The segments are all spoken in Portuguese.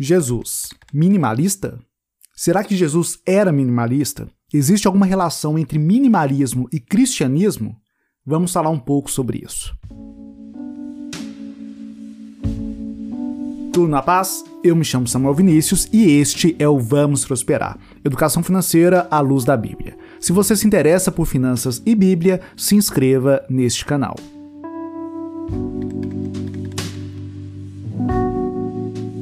Jesus, minimalista? Será que Jesus era minimalista? Existe alguma relação entre minimalismo e cristianismo? Vamos falar um pouco sobre isso. Tudo na paz? Eu me chamo Samuel Vinícius e este é o Vamos Prosperar Educação Financeira à Luz da Bíblia. Se você se interessa por finanças e Bíblia, se inscreva neste canal.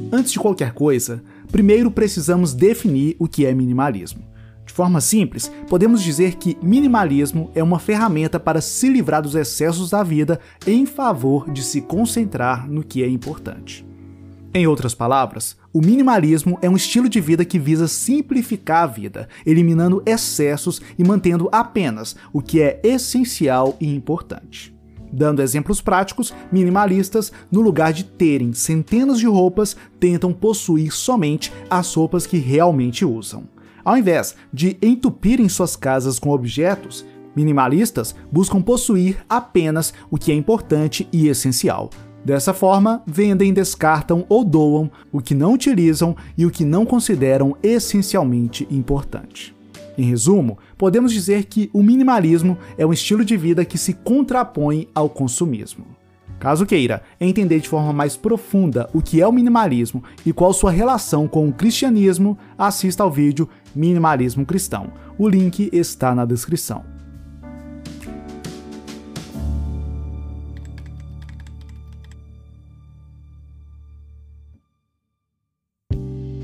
Antes de qualquer coisa, primeiro precisamos definir o que é minimalismo. De forma simples, podemos dizer que minimalismo é uma ferramenta para se livrar dos excessos da vida em favor de se concentrar no que é importante. Em outras palavras, o minimalismo é um estilo de vida que visa simplificar a vida, eliminando excessos e mantendo apenas o que é essencial e importante. Dando exemplos práticos, minimalistas, no lugar de terem centenas de roupas, tentam possuir somente as roupas que realmente usam. Ao invés de entupirem suas casas com objetos, minimalistas buscam possuir apenas o que é importante e essencial. Dessa forma, vendem, descartam ou doam o que não utilizam e o que não consideram essencialmente importante. Em resumo, podemos dizer que o minimalismo é um estilo de vida que se contrapõe ao consumismo. Caso queira entender de forma mais profunda o que é o minimalismo e qual sua relação com o cristianismo, assista ao vídeo Minimalismo Cristão. O link está na descrição.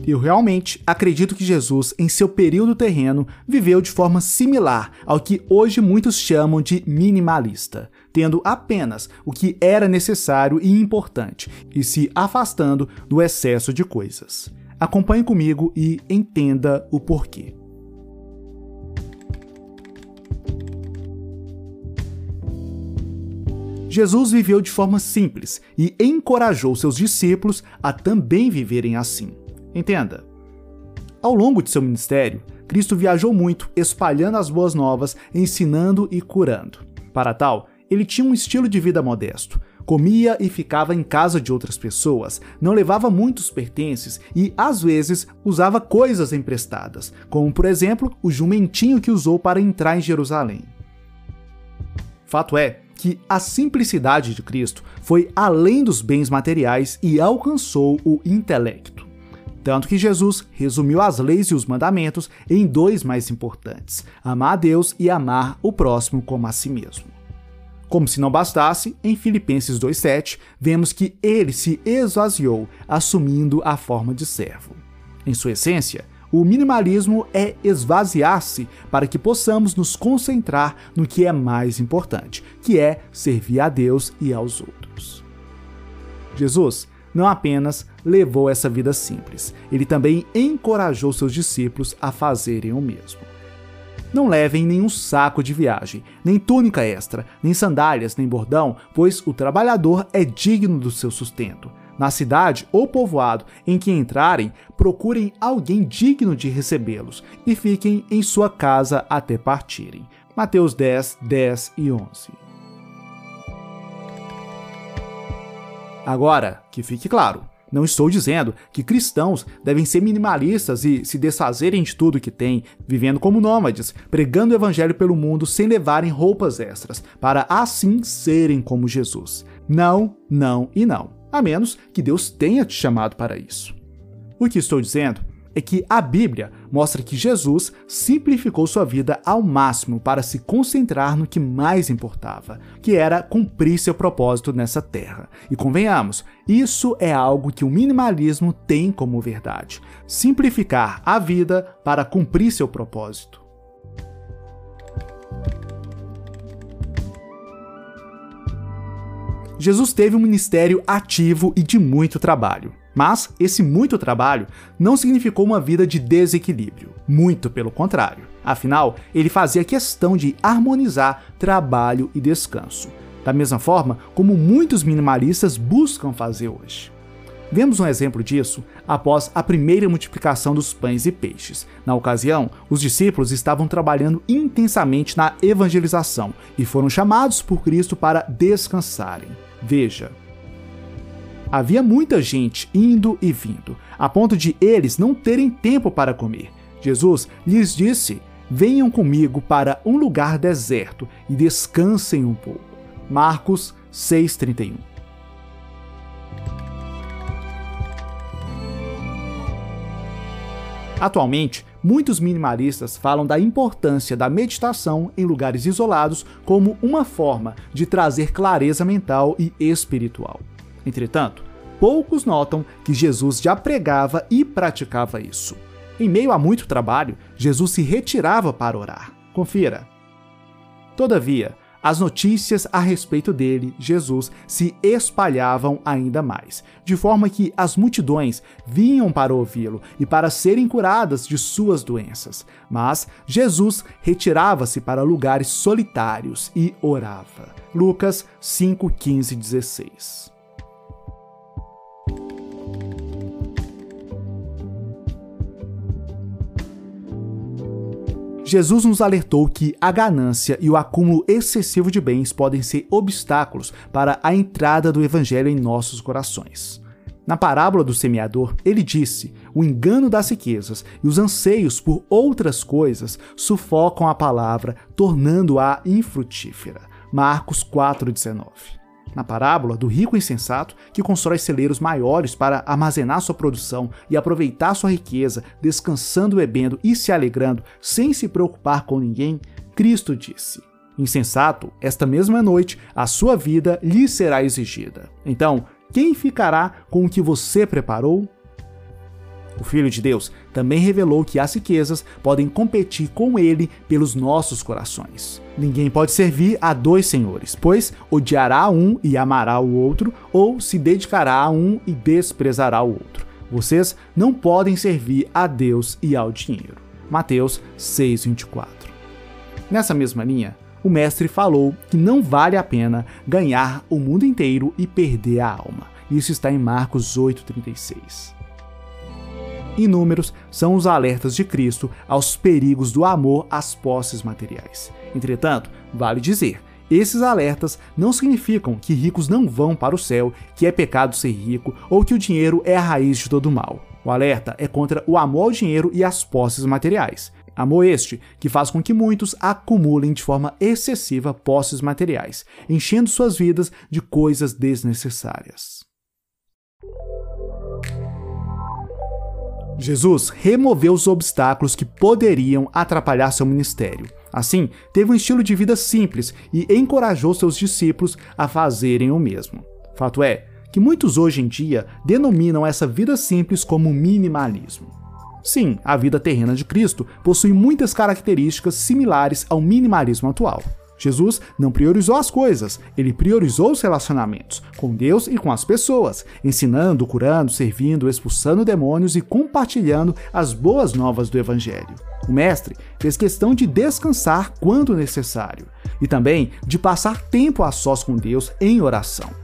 Eu realmente acredito que Jesus, em seu período terreno, viveu de forma similar ao que hoje muitos chamam de minimalista, tendo apenas o que era necessário e importante e se afastando do excesso de coisas. Acompanhe comigo e entenda o porquê. Jesus viveu de forma simples e encorajou seus discípulos a também viverem assim. Entenda. Ao longo de seu ministério, Cristo viajou muito, espalhando as boas novas, ensinando e curando. Para tal, ele tinha um estilo de vida modesto. Comia e ficava em casa de outras pessoas, não levava muitos pertences e, às vezes, usava coisas emprestadas, como, por exemplo, o jumentinho que usou para entrar em Jerusalém. Fato é que a simplicidade de Cristo foi além dos bens materiais e alcançou o intelecto. Tanto que Jesus resumiu as leis e os mandamentos em dois mais importantes: amar a Deus e amar o próximo como a si mesmo. Como se não bastasse, em Filipenses 2,7, vemos que ele se esvaziou, assumindo a forma de servo. Em sua essência, o minimalismo é esvaziar-se para que possamos nos concentrar no que é mais importante, que é servir a Deus e aos outros. Jesus não apenas levou essa vida simples, ele também encorajou seus discípulos a fazerem o mesmo. Não levem nenhum saco de viagem, nem túnica extra, nem sandálias, nem bordão, pois o trabalhador é digno do seu sustento. Na cidade ou povoado em que entrarem, procurem alguém digno de recebê-los e fiquem em sua casa até partirem. Mateus 10, 10 e 11. Agora, que fique claro, não estou dizendo que cristãos devem ser minimalistas e se desfazerem de tudo que têm, vivendo como nômades, pregando o evangelho pelo mundo sem levarem roupas extras, para assim serem como Jesus. Não, não e não. A menos que Deus tenha te chamado para isso. O que estou dizendo é que a Bíblia mostra que Jesus simplificou sua vida ao máximo para se concentrar no que mais importava, que era cumprir seu propósito nessa terra. E convenhamos, isso é algo que o minimalismo tem como verdade: simplificar a vida para cumprir seu propósito. Jesus teve um ministério ativo e de muito trabalho. Mas esse muito trabalho não significou uma vida de desequilíbrio, muito pelo contrário. Afinal, ele fazia questão de harmonizar trabalho e descanso, da mesma forma como muitos minimalistas buscam fazer hoje. Vemos um exemplo disso após a primeira multiplicação dos pães e peixes. Na ocasião, os discípulos estavam trabalhando intensamente na evangelização e foram chamados por Cristo para descansarem. Veja, Havia muita gente indo e vindo, a ponto de eles não terem tempo para comer. Jesus lhes disse: Venham comigo para um lugar deserto e descansem um pouco. Marcos 6,31 Atualmente, muitos minimalistas falam da importância da meditação em lugares isolados como uma forma de trazer clareza mental e espiritual. Entretanto, poucos notam que Jesus já pregava e praticava isso. Em meio a muito trabalho, Jesus se retirava para orar. Confira. Todavia, as notícias a respeito dele, Jesus, se espalhavam ainda mais, de forma que as multidões vinham para ouvi-lo e para serem curadas de suas doenças. Mas Jesus retirava-se para lugares solitários e orava. Lucas 5, 15 16. Jesus nos alertou que a ganância e o acúmulo excessivo de bens podem ser obstáculos para a entrada do Evangelho em nossos corações. Na parábola do semeador, ele disse: o engano das riquezas e os anseios por outras coisas sufocam a palavra, tornando-a infrutífera. Marcos 4,19 na parábola do rico insensato que constrói celeiros maiores para armazenar sua produção e aproveitar sua riqueza, descansando, bebendo e se alegrando, sem se preocupar com ninguém, Cristo disse: Insensato, esta mesma noite a sua vida lhe será exigida. Então, quem ficará com o que você preparou? O Filho de Deus também revelou que as riquezas podem competir com ele pelos nossos corações. Ninguém pode servir a dois senhores, pois odiará um e amará o outro, ou se dedicará a um e desprezará o outro. Vocês não podem servir a Deus e ao dinheiro. Mateus 6:24. Nessa mesma linha, o mestre falou que não vale a pena ganhar o mundo inteiro e perder a alma. Isso está em Marcos 8:36. Inúmeros são os alertas de Cristo aos perigos do amor às posses materiais. Entretanto, vale dizer, esses alertas não significam que ricos não vão para o céu, que é pecado ser rico ou que o dinheiro é a raiz de todo mal. O alerta é contra o amor ao dinheiro e às posses materiais. Amor este que faz com que muitos acumulem de forma excessiva posses materiais, enchendo suas vidas de coisas desnecessárias. Jesus removeu os obstáculos que poderiam atrapalhar seu ministério. Assim, teve um estilo de vida simples e encorajou seus discípulos a fazerem o mesmo. Fato é que muitos hoje em dia denominam essa vida simples como minimalismo. Sim, a vida terrena de Cristo possui muitas características similares ao minimalismo atual. Jesus não priorizou as coisas, ele priorizou os relacionamentos com Deus e com as pessoas, ensinando, curando, servindo, expulsando demônios e compartilhando as boas novas do Evangelho. O Mestre fez questão de descansar quando necessário e também de passar tempo a sós com Deus em oração.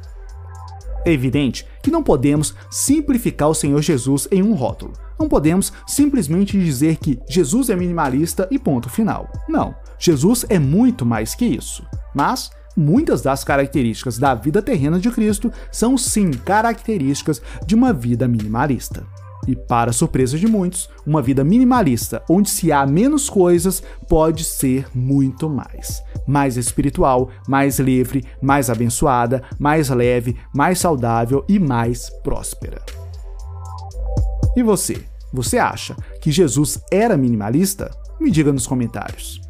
É evidente que não podemos simplificar o Senhor Jesus em um rótulo. Não podemos simplesmente dizer que Jesus é minimalista e ponto final. Não. Jesus é muito mais que isso. Mas muitas das características da vida terrena de Cristo são sim características de uma vida minimalista. E, para surpresa de muitos, uma vida minimalista, onde se há menos coisas, pode ser muito mais. Mais espiritual, mais livre, mais abençoada, mais leve, mais saudável e mais próspera. E você? Você acha que Jesus era minimalista? Me diga nos comentários.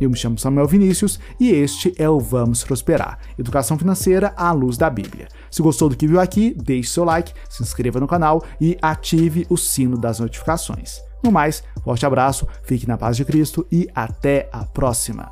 Eu me chamo Samuel Vinícius e este é o Vamos Prosperar Educação Financeira à Luz da Bíblia. Se gostou do que viu aqui, deixe seu like, se inscreva no canal e ative o sino das notificações. No mais, forte abraço, fique na paz de Cristo e até a próxima!